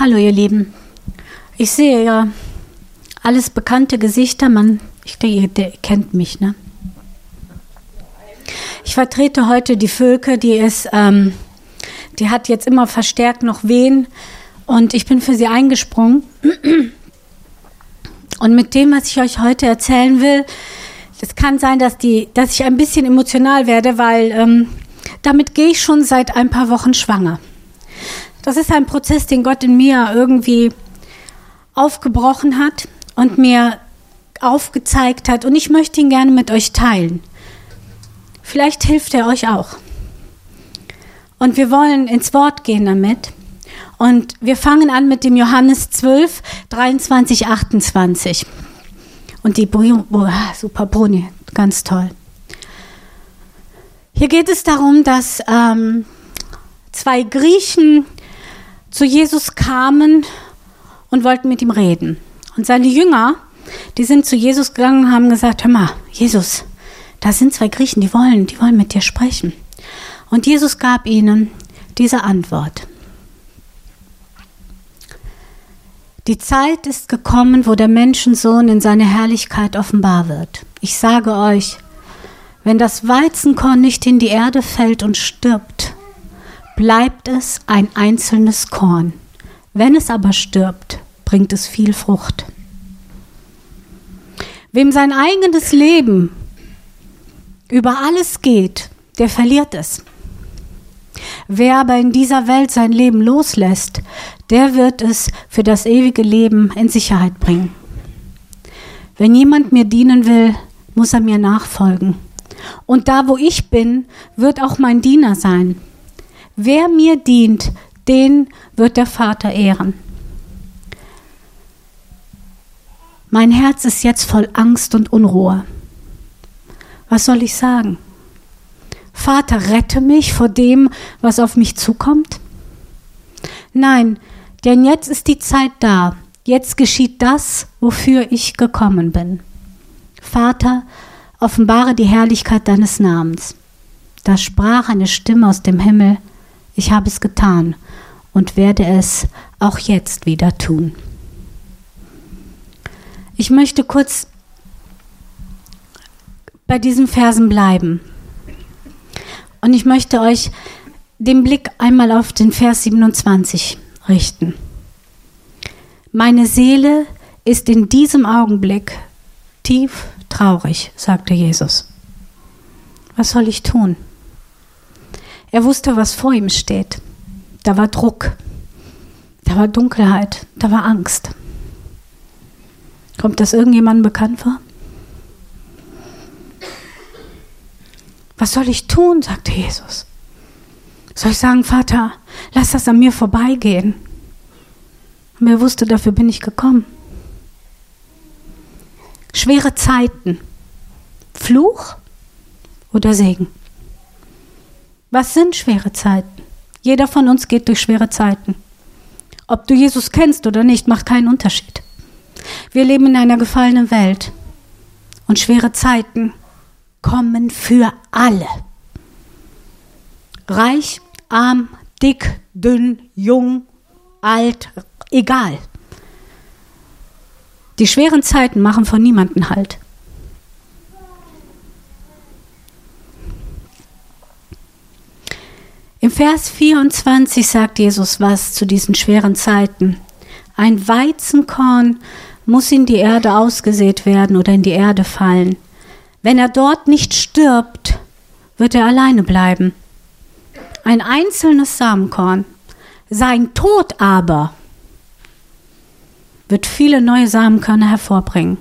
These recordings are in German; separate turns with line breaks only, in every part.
Hallo ihr Lieben. Ich sehe ja alles bekannte Gesichter. Man, ich denke, ihr kennt mich, ne? Ich vertrete heute die Völke, die ist, ähm, die hat jetzt immer verstärkt noch Wehen und ich bin für sie eingesprungen. Und mit dem, was ich euch heute erzählen will, es kann sein, dass die, dass ich ein bisschen emotional werde, weil ähm, damit gehe ich schon seit ein paar Wochen schwanger. Das ist ein Prozess, den Gott in mir irgendwie aufgebrochen hat und mir aufgezeigt hat. Und ich möchte ihn gerne mit euch teilen. Vielleicht hilft er euch auch. Und wir wollen ins Wort gehen damit. Und wir fangen an mit dem Johannes 12, 23, 28. Und die oh, super Bruni, ganz toll. Hier geht es darum, dass ähm, zwei Griechen zu Jesus kamen und wollten mit ihm reden. Und seine Jünger, die sind zu Jesus gegangen und haben gesagt, hör mal, Jesus, da sind zwei Griechen, die wollen, die wollen mit dir sprechen. Und Jesus gab ihnen diese Antwort. Die Zeit ist gekommen, wo der Menschensohn in seine Herrlichkeit offenbar wird. Ich sage euch, wenn das Weizenkorn nicht in die Erde fällt und stirbt, bleibt es ein einzelnes Korn. Wenn es aber stirbt, bringt es viel Frucht. Wem sein eigenes Leben über alles geht, der verliert es. Wer aber in dieser Welt sein Leben loslässt, der wird es für das ewige Leben in Sicherheit bringen. Wenn jemand mir dienen will, muss er mir nachfolgen. Und da, wo ich bin, wird auch mein Diener sein. Wer mir dient, den wird der Vater ehren. Mein Herz ist jetzt voll Angst und Unruhe. Was soll ich sagen? Vater, rette mich vor dem, was auf mich zukommt? Nein, denn jetzt ist die Zeit da. Jetzt geschieht das, wofür ich gekommen bin. Vater, offenbare die Herrlichkeit deines Namens. Da sprach eine Stimme aus dem Himmel, ich habe es getan und werde es auch jetzt wieder tun. Ich möchte kurz bei diesen Versen bleiben. Und ich möchte euch den Blick einmal auf den Vers 27 richten. Meine Seele ist in diesem Augenblick tief traurig, sagte Jesus. Was soll ich tun? Er wusste, was vor ihm steht. Da war Druck, da war Dunkelheit, da war Angst. Kommt das irgendjemandem bekannt vor? Was soll ich tun? sagte Jesus. Soll ich sagen, Vater, lass das an mir vorbeigehen? Und er wusste, dafür bin ich gekommen. Schwere Zeiten. Fluch oder Segen? Was sind schwere Zeiten? Jeder von uns geht durch schwere Zeiten. Ob du Jesus kennst oder nicht, macht keinen Unterschied. Wir leben in einer gefallenen Welt und schwere Zeiten kommen für alle. Reich, arm, dick, dünn, jung, alt, egal. Die schweren Zeiten machen von niemanden Halt. Vers 24 sagt Jesus was zu diesen schweren Zeiten. Ein Weizenkorn muss in die Erde ausgesät werden oder in die Erde fallen. Wenn er dort nicht stirbt, wird er alleine bleiben. Ein einzelnes Samenkorn. Sein Tod aber wird viele neue Samenkörner hervorbringen.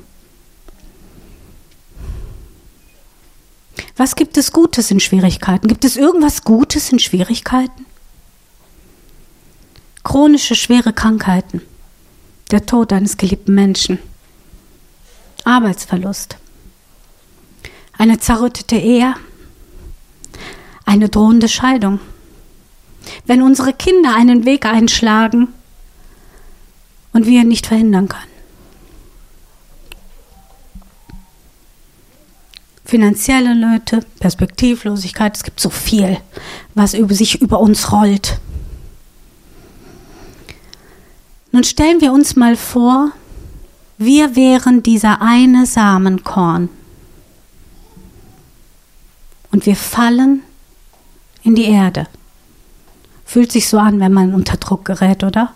Was gibt es Gutes in Schwierigkeiten? Gibt es irgendwas Gutes in Schwierigkeiten? Chronische schwere Krankheiten, der Tod eines geliebten Menschen, Arbeitsverlust, eine zerrüttete Ehe, eine drohende Scheidung. Wenn unsere Kinder einen Weg einschlagen und wir ihn nicht verhindern können. Finanzielle Nöte, Perspektivlosigkeit, es gibt so viel, was über sich über uns rollt. Nun stellen wir uns mal vor, wir wären dieser eine Samenkorn. Und wir fallen in die Erde. Fühlt sich so an, wenn man unter Druck gerät, oder?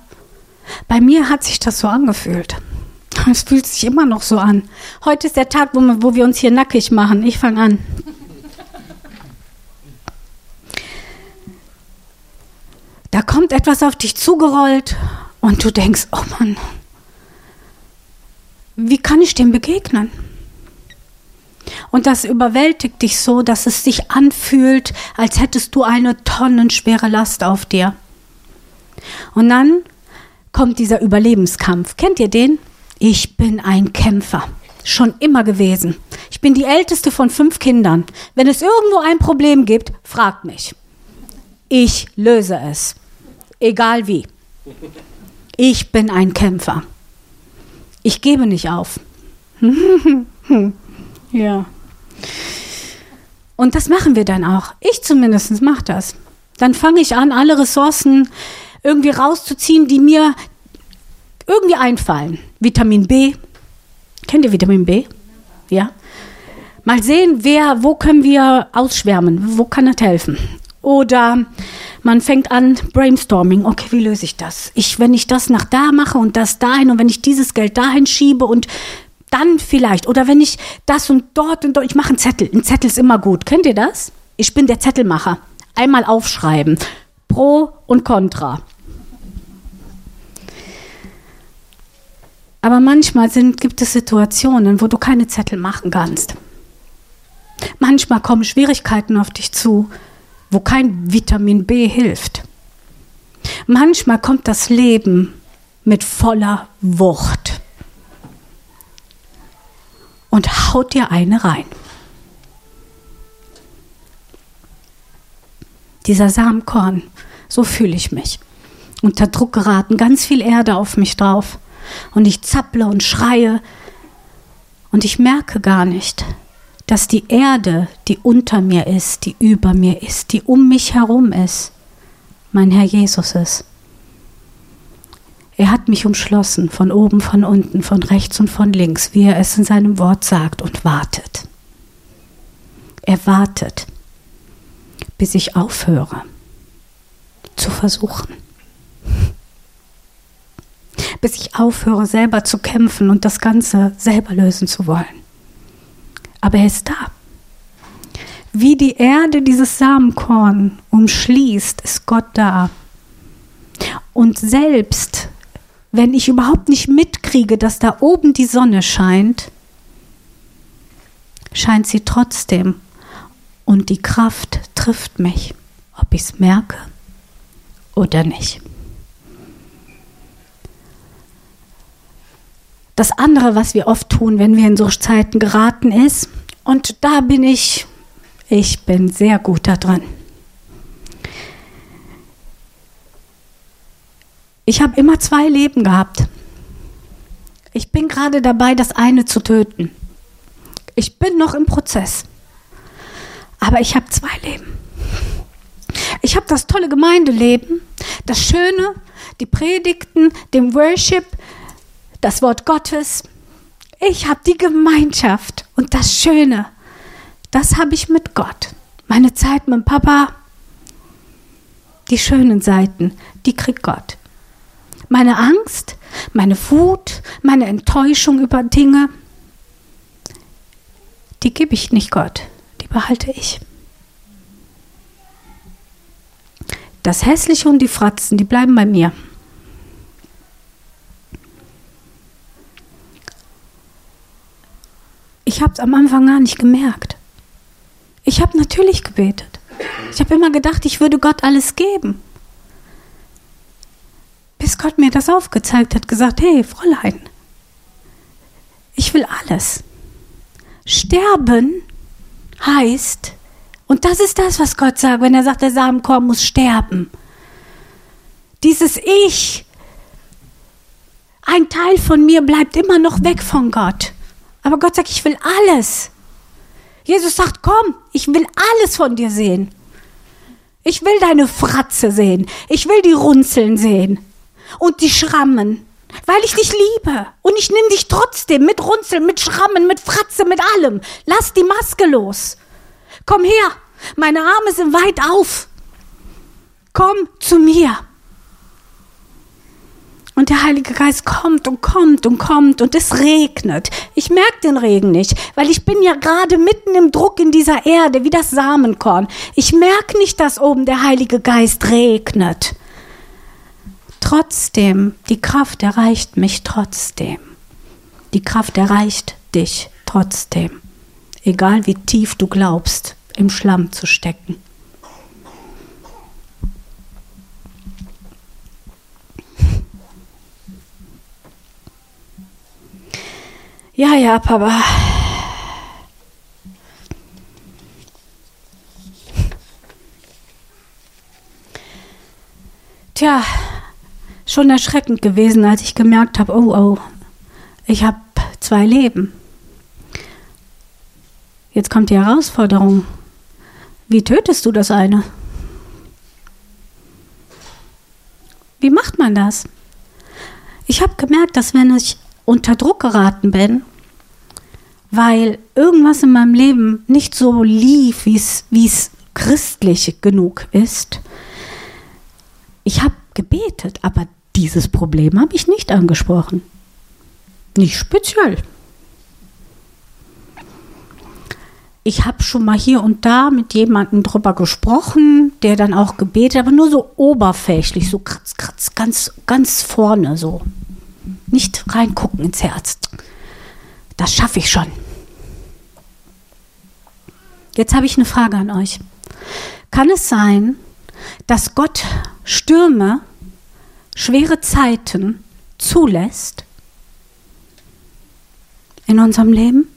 Bei mir hat sich das so angefühlt. Es fühlt sich immer noch so an. Heute ist der Tag, wo wir, wo wir uns hier nackig machen. Ich fange an. Da kommt etwas auf dich zugerollt und du denkst, oh Mann, wie kann ich dem begegnen? Und das überwältigt dich so, dass es sich anfühlt, als hättest du eine tonnenschwere Last auf dir. Und dann kommt dieser Überlebenskampf. Kennt ihr den? Ich bin ein Kämpfer. Schon immer gewesen. Ich bin die älteste von fünf Kindern. Wenn es irgendwo ein Problem gibt, fragt mich. Ich löse es. Egal wie. Ich bin ein Kämpfer. Ich gebe nicht auf. ja. Und das machen wir dann auch. Ich zumindest mache das. Dann fange ich an, alle Ressourcen irgendwie rauszuziehen, die mir irgendwie einfallen. Vitamin B. Kennt ihr Vitamin B? Ja. Mal sehen, wer, wo können wir ausschwärmen? Wo kann das helfen? Oder man fängt an, Brainstorming. Okay, wie löse ich das? Ich, wenn ich das nach da mache und das dahin und wenn ich dieses Geld dahin schiebe und dann vielleicht. Oder wenn ich das und dort und dort, ich mache einen Zettel. Ein Zettel ist immer gut. Kennt ihr das? Ich bin der Zettelmacher. Einmal aufschreiben. Pro und Contra. Aber manchmal sind, gibt es Situationen, wo du keine Zettel machen kannst. Manchmal kommen Schwierigkeiten auf dich zu, wo kein Vitamin B hilft. Manchmal kommt das Leben mit voller Wucht und haut dir eine rein. Dieser Samenkorn, so fühle ich mich. Unter Druck geraten, ganz viel Erde auf mich drauf und ich zapple und schreie und ich merke gar nicht, dass die Erde, die unter mir ist, die über mir ist, die um mich herum ist, mein Herr Jesus ist. Er hat mich umschlossen, von oben, von unten, von rechts und von links, wie er es in seinem Wort sagt, und wartet. Er wartet, bis ich aufhöre zu versuchen bis ich aufhöre, selber zu kämpfen und das Ganze selber lösen zu wollen. Aber er ist da. Wie die Erde dieses Samenkorn umschließt, ist Gott da. Und selbst wenn ich überhaupt nicht mitkriege, dass da oben die Sonne scheint, scheint sie trotzdem. Und die Kraft trifft mich, ob ich es merke oder nicht. Das andere, was wir oft tun, wenn wir in so Zeiten geraten, ist, und da bin ich, ich bin sehr gut da dran. Ich habe immer zwei Leben gehabt. Ich bin gerade dabei, das eine zu töten. Ich bin noch im Prozess. Aber ich habe zwei Leben. Ich habe das tolle Gemeindeleben, das Schöne, die Predigten, den Worship, das Wort Gottes. Ich habe die Gemeinschaft und das Schöne. Das habe ich mit Gott. Meine Zeit mit Papa, die schönen Seiten, die kriegt Gott. Meine Angst, meine Wut, meine Enttäuschung über Dinge, die gebe ich nicht Gott, die behalte ich. Das Hässliche und die Fratzen, die bleiben bei mir. Ich habe es am Anfang gar nicht gemerkt. Ich habe natürlich gebetet. Ich habe immer gedacht, ich würde Gott alles geben. Bis Gott mir das aufgezeigt hat, gesagt, hey Fräulein, ich will alles. Sterben heißt, und das ist das, was Gott sagt, wenn er sagt, der Samenkorn muss sterben. Dieses Ich, ein Teil von mir bleibt immer noch weg von Gott. Aber Gott sagt, ich will alles. Jesus sagt, komm, ich will alles von dir sehen. Ich will deine Fratze sehen. Ich will die Runzeln sehen. Und die Schrammen. weil ich dich liebe. Und ich nehme dich trotzdem mit Runzeln, mit Schrammen, mit Fratze, mit allem. Lass die Maske los. Komm her, meine Arme sind weit auf. Komm zu mir. Und der Heilige Geist kommt und kommt und kommt und es regnet. Ich merke den Regen nicht, weil ich bin ja gerade mitten im Druck in dieser Erde, wie das Samenkorn. Ich merke nicht, dass oben der Heilige Geist regnet. Trotzdem, die Kraft erreicht mich trotzdem. Die Kraft erreicht dich trotzdem. Egal wie tief du glaubst, im Schlamm zu stecken. Ja, ja, Papa. Tja, schon erschreckend gewesen, als ich gemerkt habe, oh, oh, ich habe zwei Leben. Jetzt kommt die Herausforderung. Wie tötest du das eine? Wie macht man das? Ich habe gemerkt, dass wenn ich unter Druck geraten bin, weil irgendwas in meinem Leben nicht so lief, wie es christlich genug ist. Ich habe gebetet, aber dieses Problem habe ich nicht angesprochen. Nicht speziell. Ich habe schon mal hier und da mit jemandem drüber gesprochen, der dann auch gebetet, aber nur so oberflächlich, so kratz, kratz, ganz, ganz vorne so. Nicht reingucken ins Herz. Das schaffe ich schon. Jetzt habe ich eine Frage an euch. Kann es sein, dass Gott Stürme, schwere Zeiten zulässt in unserem Leben?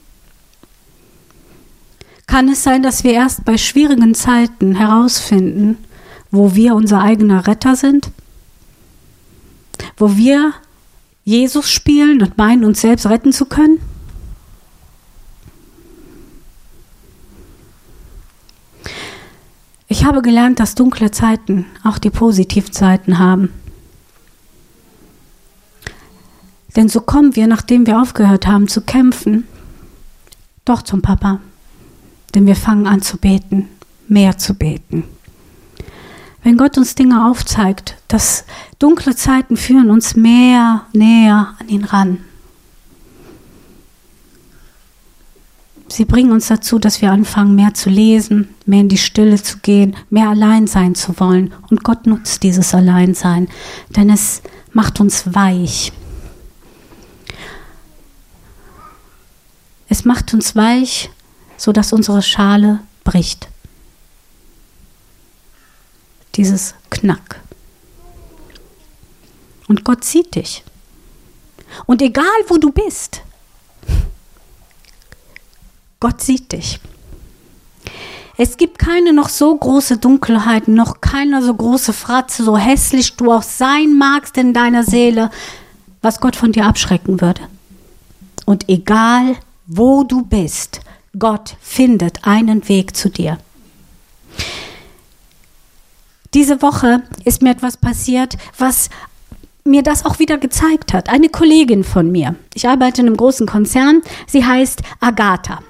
Kann es sein, dass wir erst bei schwierigen Zeiten herausfinden, wo wir unser eigener Retter sind? Wo wir Jesus spielen und meinen, uns selbst retten zu können? Ich habe gelernt, dass dunkle Zeiten auch die Positivzeiten haben. Denn so kommen wir, nachdem wir aufgehört haben zu kämpfen, doch zum Papa. Denn wir fangen an zu beten, mehr zu beten. Wenn Gott uns Dinge aufzeigt, dass dunkle Zeiten führen uns mehr, näher an ihn ran. Sie bringen uns dazu, dass wir anfangen, mehr zu lesen, mehr in die Stille zu gehen, mehr allein sein zu wollen. Und Gott nutzt dieses Alleinsein, denn es macht uns weich. Es macht uns weich, sodass unsere Schale bricht. Dieses Knack. Und Gott sieht dich. Und egal wo du bist, Gott sieht dich. Es gibt keine noch so große Dunkelheit, noch keine so große Fratze, so hässlich du auch sein magst in deiner Seele, was Gott von dir abschrecken würde. Und egal wo du bist, Gott findet einen Weg zu dir. Diese Woche ist mir etwas passiert, was mir das auch wieder gezeigt hat. Eine Kollegin von mir. Ich arbeite in einem großen Konzern. Sie heißt Agatha.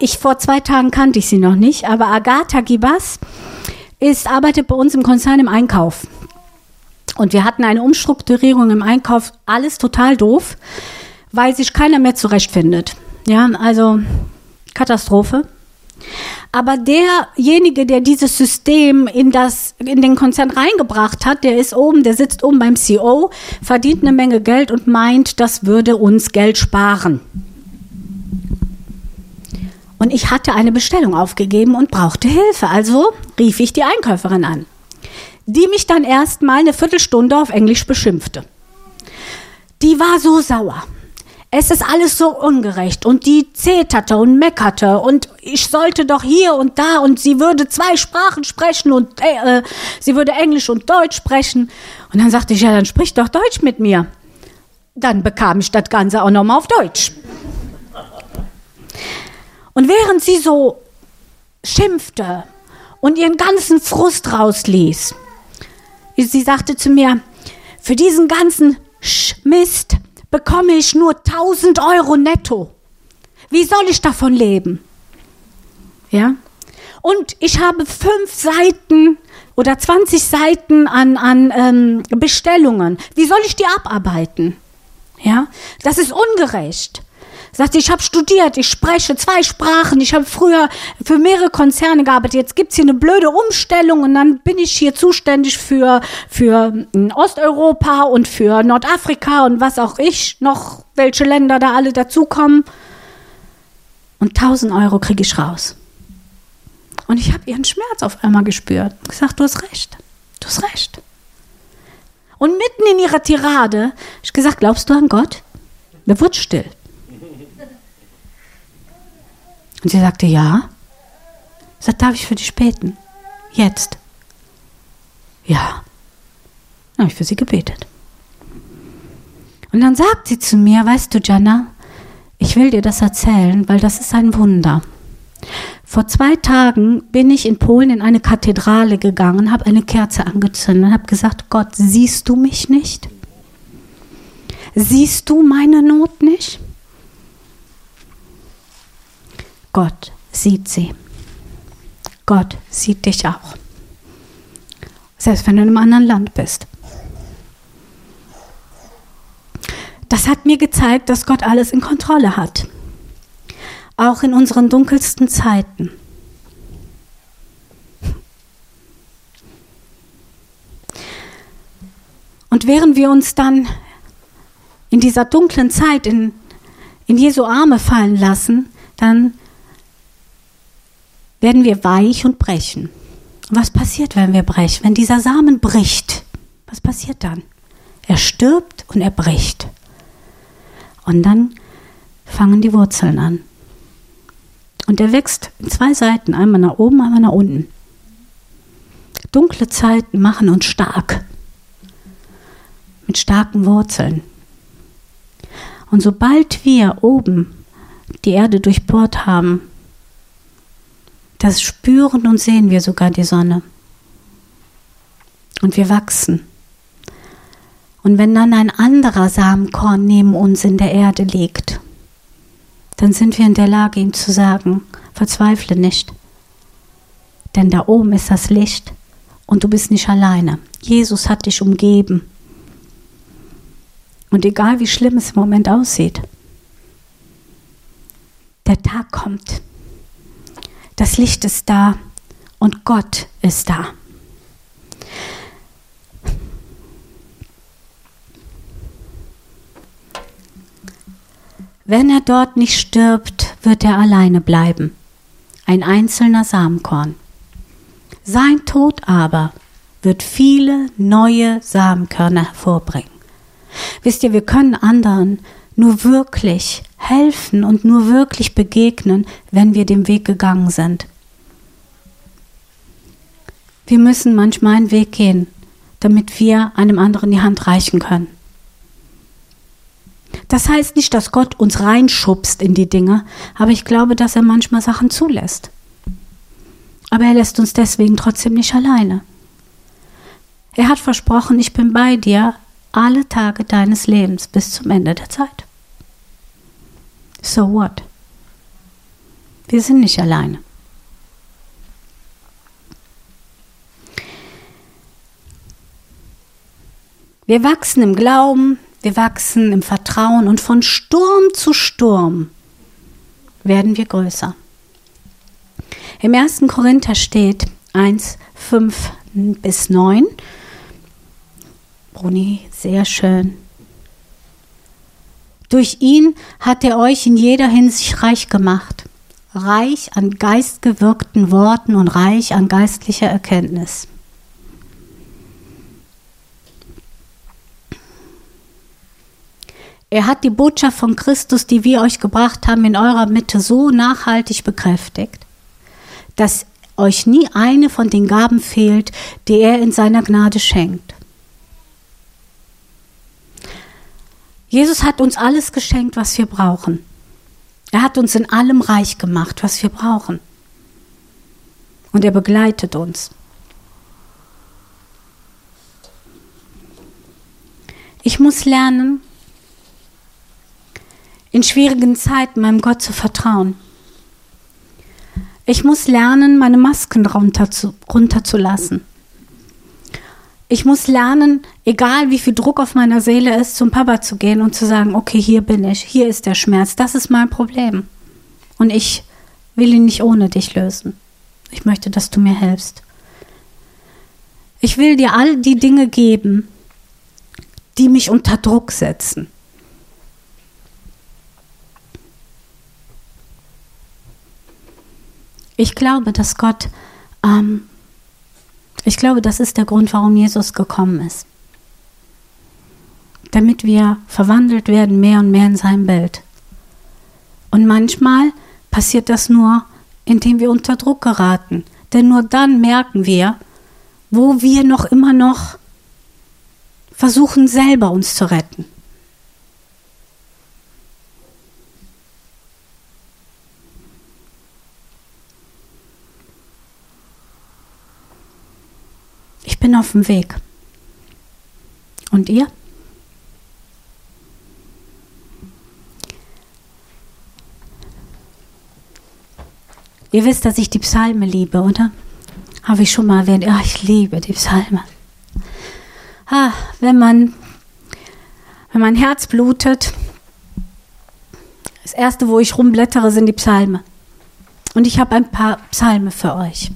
Ich vor zwei Tagen kannte ich sie noch nicht, aber Agatha Gibas ist, arbeitet bei uns im Konzern im Einkauf. Und wir hatten eine Umstrukturierung im Einkauf, alles total doof, weil sich keiner mehr zurechtfindet. Ja, also Katastrophe. Aber derjenige, der dieses System in, das, in den Konzern reingebracht hat, der ist oben, der sitzt oben beim CEO, verdient eine Menge Geld und meint, das würde uns Geld sparen. Und ich hatte eine Bestellung aufgegeben und brauchte Hilfe. Also rief ich die Einkäuferin an, die mich dann erstmal eine Viertelstunde auf Englisch beschimpfte. Die war so sauer. Es ist alles so ungerecht und die zeterte und meckerte und ich sollte doch hier und da und sie würde zwei Sprachen sprechen und äh, äh sie würde Englisch und Deutsch sprechen. Und dann sagte ich, ja, dann sprich doch Deutsch mit mir. Dann bekam ich das Ganze auch nochmal auf Deutsch. Und während sie so schimpfte und ihren ganzen Frust rausließ, sie sagte zu mir, für diesen ganzen Schmarrn Mist, bekomme ich nur 1000 Euro netto. Wie soll ich davon leben? Ja? Und ich habe fünf Seiten oder 20 Seiten an, an ähm, Bestellungen. Wie soll ich die abarbeiten? Ja? Das ist ungerecht. Sagt, ich habe studiert, ich spreche zwei Sprachen, ich habe früher für mehrere Konzerne gearbeitet. Jetzt gibt's hier eine blöde Umstellung und dann bin ich hier zuständig für, für hm, Osteuropa und für Nordafrika und was auch ich noch, welche Länder da alle dazukommen. Und 1000 Euro kriege ich raus. Und ich habe ihren Schmerz auf einmal gespürt. Gesagt, du hast recht. Du hast recht. Und mitten in ihrer Tirade, ich gesagt, glaubst du an Gott? Da wurde still. Und sie sagte, ja. Ich sagte, darf ich für dich beten? Jetzt. Ja. Dann habe ich für sie gebetet. Und dann sagt sie zu mir, weißt du, Jana, ich will dir das erzählen, weil das ist ein Wunder. Vor zwei Tagen bin ich in Polen in eine Kathedrale gegangen, habe eine Kerze angezündet und habe gesagt, Gott, siehst du mich nicht? Siehst du meine Not nicht? Gott sieht sie. Gott sieht dich auch. Selbst wenn du in einem anderen Land bist. Das hat mir gezeigt, dass Gott alles in Kontrolle hat. Auch in unseren dunkelsten Zeiten. Und während wir uns dann in dieser dunklen Zeit in, in Jesu Arme fallen lassen, dann werden wir weich und brechen. was passiert, wenn wir brechen? Wenn dieser Samen bricht, was passiert dann? Er stirbt und er bricht. Und dann fangen die Wurzeln an. Und er wächst in zwei Seiten, einmal nach oben, einmal nach unten. Dunkle Zeiten machen uns stark. Mit starken Wurzeln. Und sobald wir oben die Erde durchbohrt haben, das spüren und sehen wir sogar die Sonne. Und wir wachsen. Und wenn dann ein anderer Samenkorn neben uns in der Erde liegt, dann sind wir in der Lage, ihm zu sagen, verzweifle nicht. Denn da oben ist das Licht und du bist nicht alleine. Jesus hat dich umgeben. Und egal wie schlimm es im Moment aussieht, der Tag kommt. Das Licht ist da und Gott ist da. Wenn er dort nicht stirbt, wird er alleine bleiben, ein einzelner Samenkorn. Sein Tod aber wird viele neue Samenkörner hervorbringen. Wisst ihr, wir können anderen nur wirklich helfen und nur wirklich begegnen, wenn wir den Weg gegangen sind. Wir müssen manchmal einen Weg gehen, damit wir einem anderen die Hand reichen können. Das heißt nicht, dass Gott uns reinschubst in die Dinge, aber ich glaube, dass er manchmal Sachen zulässt. Aber er lässt uns deswegen trotzdem nicht alleine. Er hat versprochen, ich bin bei dir alle Tage deines Lebens bis zum Ende der Zeit. So what? Wir sind nicht alleine. Wir wachsen im Glauben, wir wachsen im Vertrauen und von Sturm zu Sturm werden wir größer. Im 1. Korinther steht 1, 5 bis 9. Bruni, sehr schön. Durch ihn hat er euch in jeder Hinsicht reich gemacht, reich an geistgewirkten Worten und reich an geistlicher Erkenntnis. Er hat die Botschaft von Christus, die wir euch gebracht haben, in eurer Mitte so nachhaltig bekräftigt, dass euch nie eine von den Gaben fehlt, die er in seiner Gnade schenkt. Jesus hat uns alles geschenkt, was wir brauchen. Er hat uns in allem reich gemacht, was wir brauchen. Und er begleitet uns. Ich muss lernen, in schwierigen Zeiten meinem Gott zu vertrauen. Ich muss lernen, meine Masken runterzulassen. Ich muss lernen, egal wie viel Druck auf meiner Seele ist, zum Papa zu gehen und zu sagen, okay, hier bin ich, hier ist der Schmerz, das ist mein Problem. Und ich will ihn nicht ohne dich lösen. Ich möchte, dass du mir hilfst. Ich will dir all die Dinge geben, die mich unter Druck setzen. Ich glaube, dass Gott ähm, ich glaube, das ist der Grund, warum Jesus gekommen ist. Damit wir verwandelt werden mehr und mehr in sein Bild. Und manchmal passiert das nur, indem wir unter Druck geraten. Denn nur dann merken wir, wo wir noch immer noch versuchen, selber uns zu retten. Ich bin auf dem Weg. Und ihr? Ihr wisst, dass ich die Psalme liebe, oder? Habe ich schon mal erwähnt. Ja, ich liebe die Psalme. Ah, wenn man, wenn mein Herz blutet, das erste, wo ich rumblättere, sind die Psalme. Und ich habe ein paar Psalme für euch.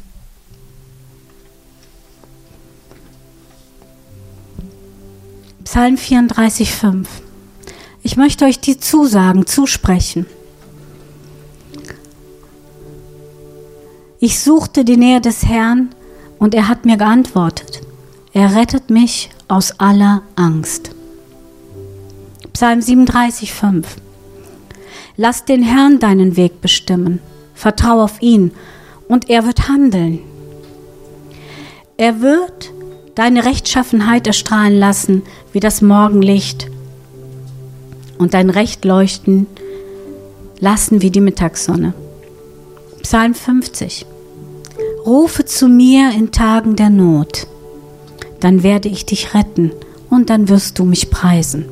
Psalm 34,5. Ich möchte euch die Zusagen zusprechen. Ich suchte die Nähe des Herrn und er hat mir geantwortet. Er rettet mich aus aller Angst. Psalm 37,5. Lass den Herrn deinen Weg bestimmen. Vertrau auf ihn und er wird handeln. Er wird deine Rechtschaffenheit erstrahlen lassen wie das Morgenlicht und dein Recht leuchten lassen wie die Mittagssonne. Psalm 50. Rufe zu mir in Tagen der Not, dann werde ich dich retten und dann wirst du mich preisen.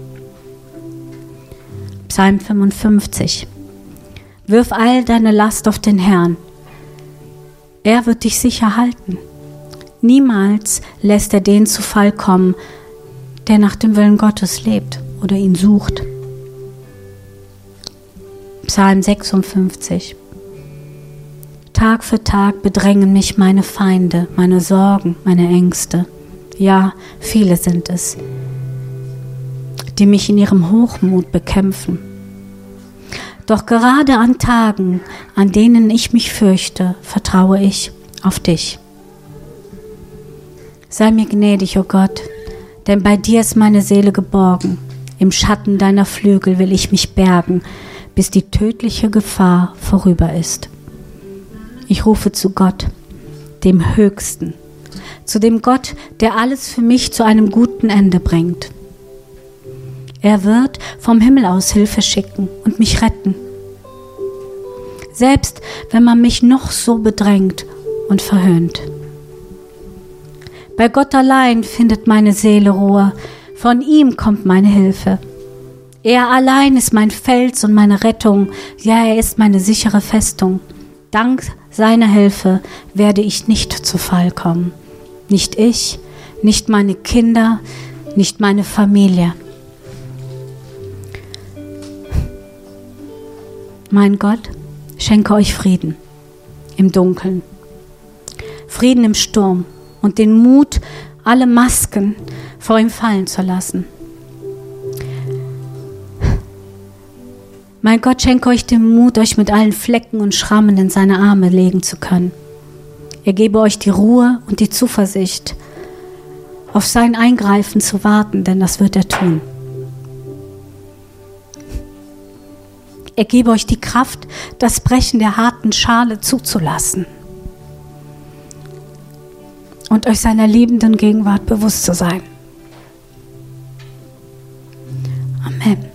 Psalm 55. Wirf all deine Last auf den Herrn. Er wird dich sicher halten. Niemals lässt er den zu Fall kommen, der nach dem Willen Gottes lebt oder ihn sucht. Psalm 56. Tag für Tag bedrängen mich meine Feinde, meine Sorgen, meine Ängste. Ja, viele sind es, die mich in ihrem Hochmut bekämpfen. Doch gerade an Tagen, an denen ich mich fürchte, vertraue ich auf dich. Sei mir gnädig, o oh Gott, denn bei dir ist meine Seele geborgen. Im Schatten deiner Flügel will ich mich bergen, bis die tödliche Gefahr vorüber ist. Ich rufe zu Gott, dem Höchsten, zu dem Gott, der alles für mich zu einem guten Ende bringt. Er wird vom Himmel aus Hilfe schicken und mich retten. Selbst wenn man mich noch so bedrängt und verhöhnt. Bei Gott allein findet meine Seele Ruhe, von ihm kommt meine Hilfe. Er allein ist mein Fels und meine Rettung, ja, er ist meine sichere Festung. Dank seiner Hilfe werde ich nicht zu Fall kommen. Nicht ich, nicht meine Kinder, nicht meine Familie. Mein Gott, schenke euch Frieden im Dunkeln, Frieden im Sturm, und den Mut, alle Masken vor ihm fallen zu lassen. Mein Gott, schenke euch den Mut, euch mit allen Flecken und Schrammen in seine Arme legen zu können. Er gebe euch die Ruhe und die Zuversicht, auf sein Eingreifen zu warten, denn das wird er tun. Er gebe euch die Kraft, das Brechen der harten Schale zuzulassen und euch seiner liebenden Gegenwart bewusst zu sein. Amen.